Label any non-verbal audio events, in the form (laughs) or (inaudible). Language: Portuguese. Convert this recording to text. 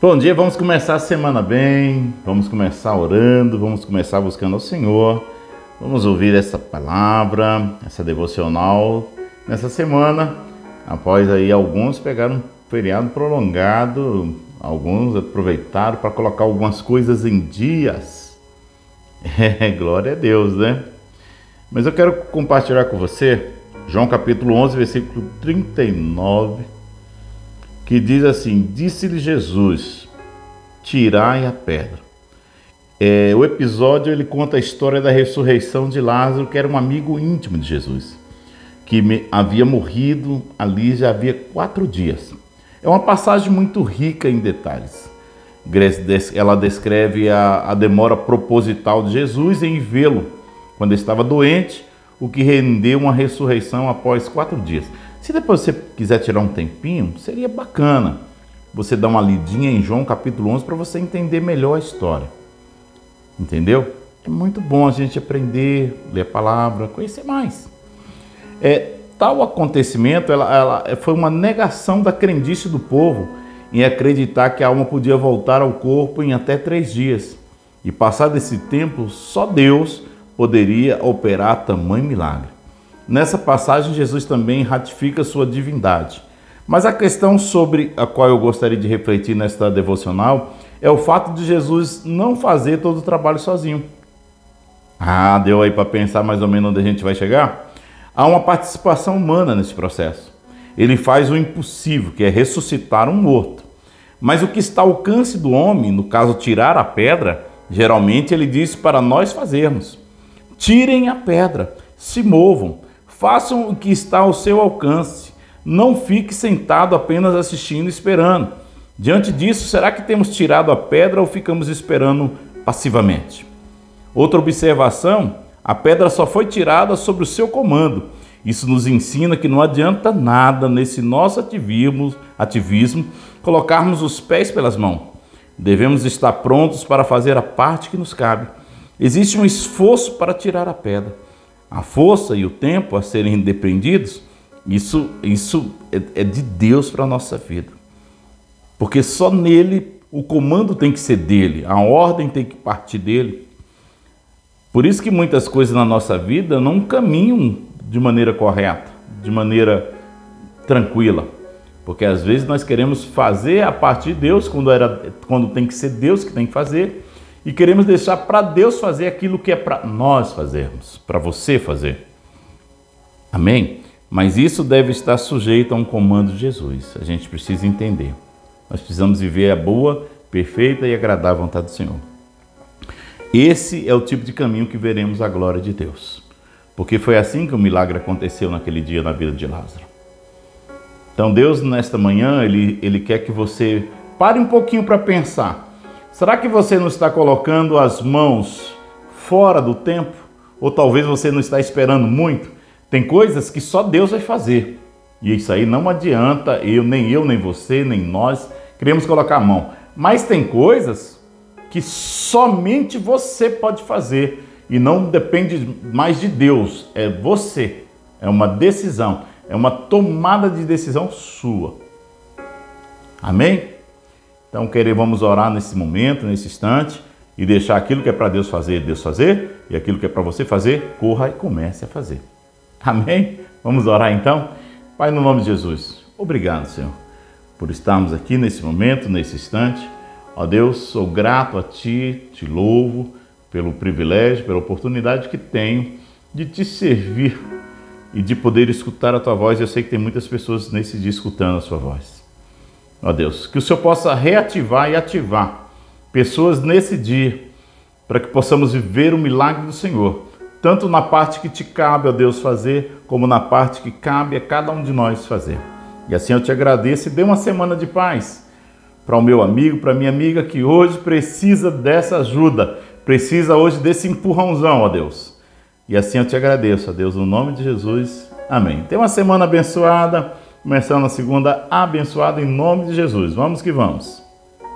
Bom dia, vamos começar a semana bem, vamos começar orando, vamos começar buscando ao Senhor, vamos ouvir essa palavra, essa devocional nessa semana, após aí alguns pegaram um feriado prolongado, alguns aproveitaram para colocar algumas coisas em dias. (laughs) É, glória a Deus, né? Mas eu quero compartilhar com você João capítulo 11, versículo 39 que diz assim: Disse-lhe Jesus: Tirai a pedra. É, o episódio ele conta a história da ressurreição de Lázaro, que era um amigo íntimo de Jesus, que havia morrido ali já havia quatro dias. É uma passagem muito rica em detalhes. Ela descreve a, a demora proposital de Jesus em vê-lo quando estava doente, o que rendeu uma ressurreição após quatro dias. Se depois você quiser tirar um tempinho, seria bacana você dar uma lidinha em João capítulo 11 para você entender melhor a história. Entendeu? É muito bom a gente aprender, ler a palavra, conhecer mais. É, tal acontecimento ela, ela foi uma negação da crendice do povo em acreditar que a alma podia voltar ao corpo em até três dias. E passado esse tempo, só Deus poderia operar tamanho milagre. Nessa passagem, Jesus também ratifica sua divindade. Mas a questão sobre a qual eu gostaria de refletir nesta devocional é o fato de Jesus não fazer todo o trabalho sozinho. Ah, deu aí para pensar mais ou menos onde a gente vai chegar? Há uma participação humana nesse processo. Ele faz o impossível, que é ressuscitar um morto. Mas o que está ao alcance do homem, no caso tirar a pedra, geralmente ele diz para nós fazermos. Tirem a pedra, se movam, Façam o que está ao seu alcance. Não fique sentado apenas assistindo e esperando. Diante disso, será que temos tirado a pedra ou ficamos esperando passivamente? Outra observação: a pedra só foi tirada sob o seu comando. Isso nos ensina que não adianta nada nesse nosso ativismo, ativismo colocarmos os pés pelas mãos. Devemos estar prontos para fazer a parte que nos cabe. Existe um esforço para tirar a pedra a força e o tempo a serem depreendidos, isso, isso é, é de Deus para a nossa vida. Porque só nele o comando tem que ser dele, a ordem tem que partir dele. Por isso que muitas coisas na nossa vida não caminham de maneira correta, de maneira tranquila. Porque às vezes nós queremos fazer a partir de Deus, quando, era, quando tem que ser Deus que tem que fazer, e queremos deixar para Deus fazer aquilo que é para nós fazermos, para você fazer. Amém? Mas isso deve estar sujeito a um comando de Jesus. A gente precisa entender. Nós precisamos viver a boa, perfeita e agradável vontade do Senhor. Esse é o tipo de caminho que veremos a glória de Deus. Porque foi assim que o milagre aconteceu naquele dia na vida de Lázaro. Então Deus, nesta manhã, Ele, ele quer que você pare um pouquinho para pensar Será que você não está colocando as mãos fora do tempo? Ou talvez você não está esperando muito? Tem coisas que só Deus vai fazer. E isso aí não adianta eu, nem eu, nem você, nem nós queremos colocar a mão. Mas tem coisas que somente você pode fazer e não depende mais de Deus, é você. É uma decisão, é uma tomada de decisão sua. Amém? Então, querer, vamos orar nesse momento, nesse instante, e deixar aquilo que é para Deus fazer, Deus fazer, e aquilo que é para você fazer, corra e comece a fazer. Amém? Vamos orar então? Pai, no nome de Jesus, obrigado, Senhor, por estarmos aqui nesse momento, nesse instante. Ó Deus, sou grato a Ti, te louvo pelo privilégio, pela oportunidade que tenho de te servir e de poder escutar a Tua voz. Eu sei que tem muitas pessoas nesse dia escutando a Sua voz. Ó Deus, que o Senhor possa reativar e ativar pessoas nesse dia, para que possamos viver o milagre do Senhor, tanto na parte que te cabe, ó Deus, fazer, como na parte que cabe a cada um de nós fazer. E assim eu te agradeço e dê uma semana de paz para o meu amigo, para minha amiga que hoje precisa dessa ajuda, precisa hoje desse empurrãozão, ó Deus. E assim eu te agradeço, ó Deus, no nome de Jesus. Amém. Tenha uma semana abençoada. Começando a segunda abençoada em nome de Jesus. Vamos que vamos.